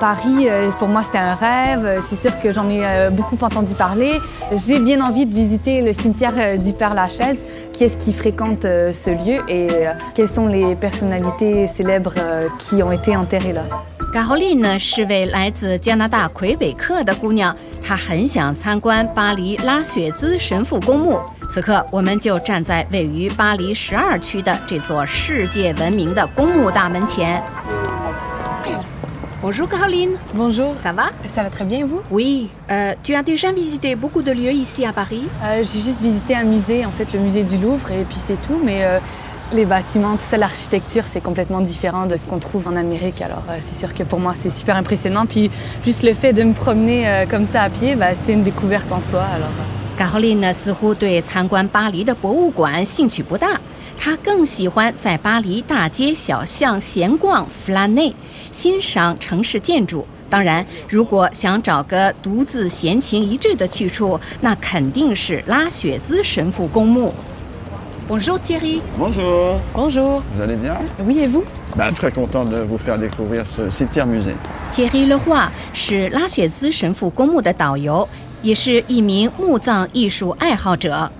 Paris, euh, pour moi, c'était un rêve. C'est sûr que j'en ai euh, beaucoup entendu parler. J'ai bien envie de visiter le cimetière euh, du Père-Lachaise. Qui est-ce qui fréquente ce lieu et quelles sont les personnalités célèbres qui ont été enterrées là? Caroline 是位来自加拿大魁北克的姑娘，她很想参观巴黎拉雪兹神父公墓。此刻，我们就站在位于巴黎十二区的这座世界闻名的公墓大门前。 Bonjour Caroline. Bonjour. Ça va Ça va très bien, vous Oui. Euh, tu as déjà visité beaucoup de lieux ici à Paris euh, J'ai juste visité un musée, en fait, le musée du Louvre, et puis c'est tout. Mais euh, les bâtiments, tout ça, l'architecture, c'est complètement différent de ce qu'on trouve en Amérique. Alors euh, c'est sûr que pour moi, c'est super impressionnant. Puis juste le fait de me promener euh, comme ça à pied, bah, c'est une découverte en soi. Alors. euh. Caroline 似乎对参观巴黎的博物馆兴趣不大， 她更喜欢在巴黎大街小巷闲逛 flâner。欣赏城市建筑。当然，如果想找个独自闲情逸致的去处，那肯定是拉雪兹神父公墓。Bonjour Thierry. Bonjour. Bonjour. Vous allez bien Oui, et vous ben, Très content de vous faire découvrir ce cimetière musée. Thierry Leroy 是拉雪兹神父公墓的导游，也是一名墓葬艺术爱好者。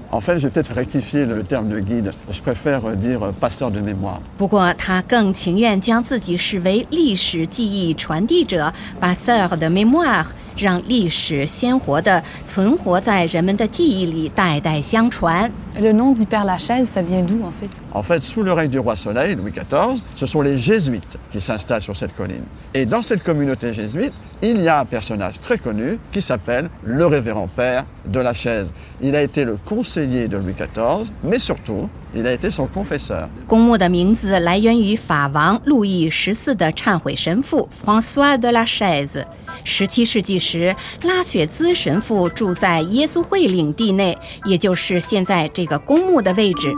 不过，他更情愿将自己视为历史记忆传递者 p a s s e u r de mémoire） 让历史鲜活地存活在人们的记忆里，代代相传。 Le nom du Père Lachaise, ça vient d'où en fait En fait, sous le règne du roi Soleil, Louis XIV, ce sont les jésuites qui s'installent sur cette colline. Et dans cette communauté jésuite, il y a un personnage très connu qui s'appelle le révérend père de la chaise. Il a été le conseiller de Louis XIV, mais surtout, il a été son confesseur. 公墓的名字来源于法王路易十四的忏悔神父 François de la Chaise。 十七世纪时，拉雪兹神父住在耶稣会领地内，也就是现在这个公墓的位置。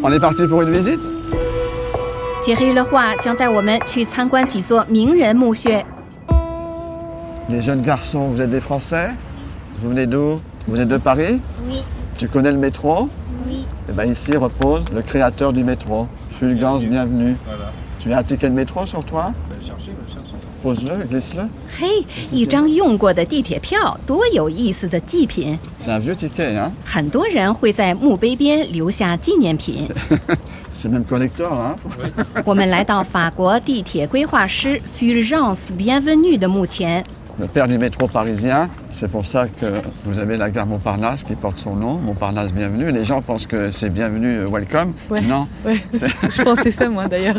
On est parti pour une visite Thierry 的话将带我们去参观几座名人墓穴。Les jeunes garçons, vous êtes des Français Vous venez d'où Vous êtes de Paris Oui. Tu connais le métro Oui. Eh bien ici repose le créateur du métro. Fulgence, bienvenue. Tu as un ticket de métro sur toi Pose-le, glisse-le. 嘿，一张用过的地铁票，多有意思的祭品！ C'est un vieux ticket, hein 很多人会在墓碑边留下纪念品。 C'est même collector, hein 我们来到法国地铁规划师 Fulgence Bienvenue 的墓前。 Le père du métro parisien, c'est pour ça que vous avez la gare Montparnasse qui porte son nom, Montparnasse Bienvenue. Les gens pensent que c'est Bienvenue euh, Welcome. Ouais. Non, Ouais, C'est- je pensais ça moi d'ailleurs.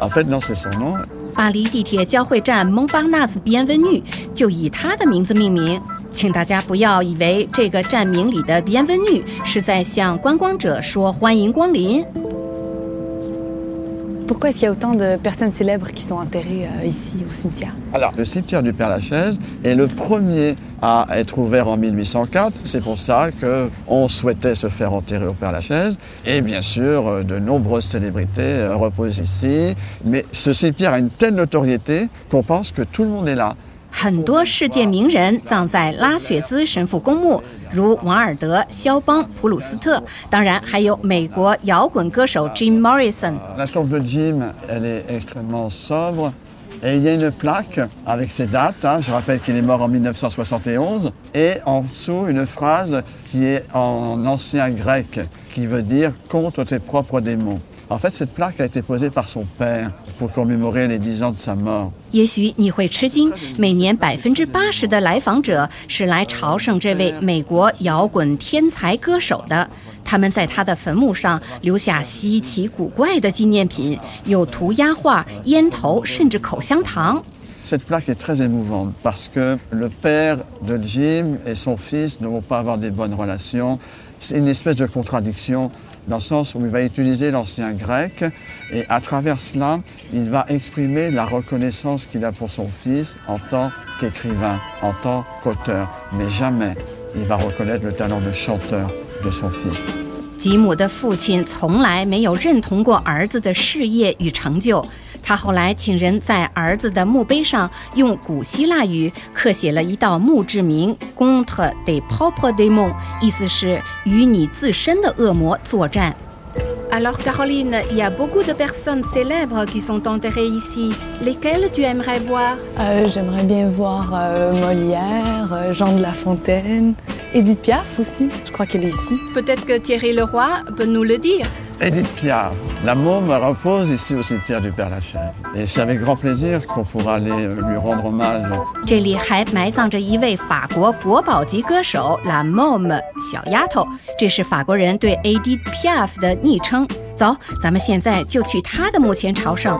en fait non, c'est son nom. 巴黎地铁交汇站蒙巴纳斯边文女就以它的名字命名。请大家不要以为这个站名里的边文女是在向观光者说欢迎光临。Pourquoi est-ce qu'il y a autant de personnes célèbres qui sont enterrées euh, ici au cimetière Alors, le cimetière du Père-Lachaise est le premier à être ouvert en 1804. C'est pour ça qu'on souhaitait se faire enterrer au Père-Lachaise. Et bien sûr, euh, de nombreuses célébrités euh, reposent ici. Mais ce cimetière a une telle notoriété qu'on pense que tout le monde est là. 很多世界名人葬在拉雪兹神父公墓， 如王尔德、肖邦、普鲁斯特，当然还有美国摇滚歌手 Jim Morrison。 La tombe de Jim, elle est extrêmement sobre. Et il y a une plaque avec ses dates. hein. Je rappelle qu'il est mort en 1971. Et en dessous, une phrase qui est en ancien grec, qui veut dire contre tes propres démons. En fait, cette plaque a été posée par son père pour commémorer les 10 ans de sa mort. 也许你会吃惊，每年百分之八十的来访者是来朝圣这位美国摇滚天才歌手的。他们在他的坟墓上留下稀奇古怪的纪念品，有涂鸦画、烟头，甚至口香糖。Cette plaque est très émouvante parce que le père de Jim et son fils ne vont pas avoir des bonnes relations. C'est une espèce de contradiction dans le sens où il va utiliser l'ancien grec et à travers cela, il va exprimer la reconnaissance qu'il a pour son fils en tant qu'écrivain, en tant qu'auteur. Mais jamais il va reconnaître le talent de chanteur de son fils. 吉姆的父亲从来没有认同过儿子的事业与成就。 他后来请人在儿子的墓碑上用古希腊语刻写了一道墓志铭 “Contre des pauvres démons”，意思是与你自身的恶魔作战。Alors Caroline, il y a beaucoup de personnes célèbres qui sont enterrées ici. Lesquelles tu aimerais voir Euh, J'aimerais bien voir euh, Molière, euh, Jean de La Fontaine, Edith Piaf aussi. Je crois qu'elle est ici. Peut-être que Thierry Leroy peut nous le dire. Adipiaf, la môme repose ici au cimetière du Père-Lachaise. Et c'est avec grand plaisir qu'on pourra aller lui rendre hommage. 这里还埋葬着一位法国国宝级歌手 La Môme 小丫头，这是法国人对 Ad Piaf 的昵称。走，咱们现在就去她的墓前朝圣。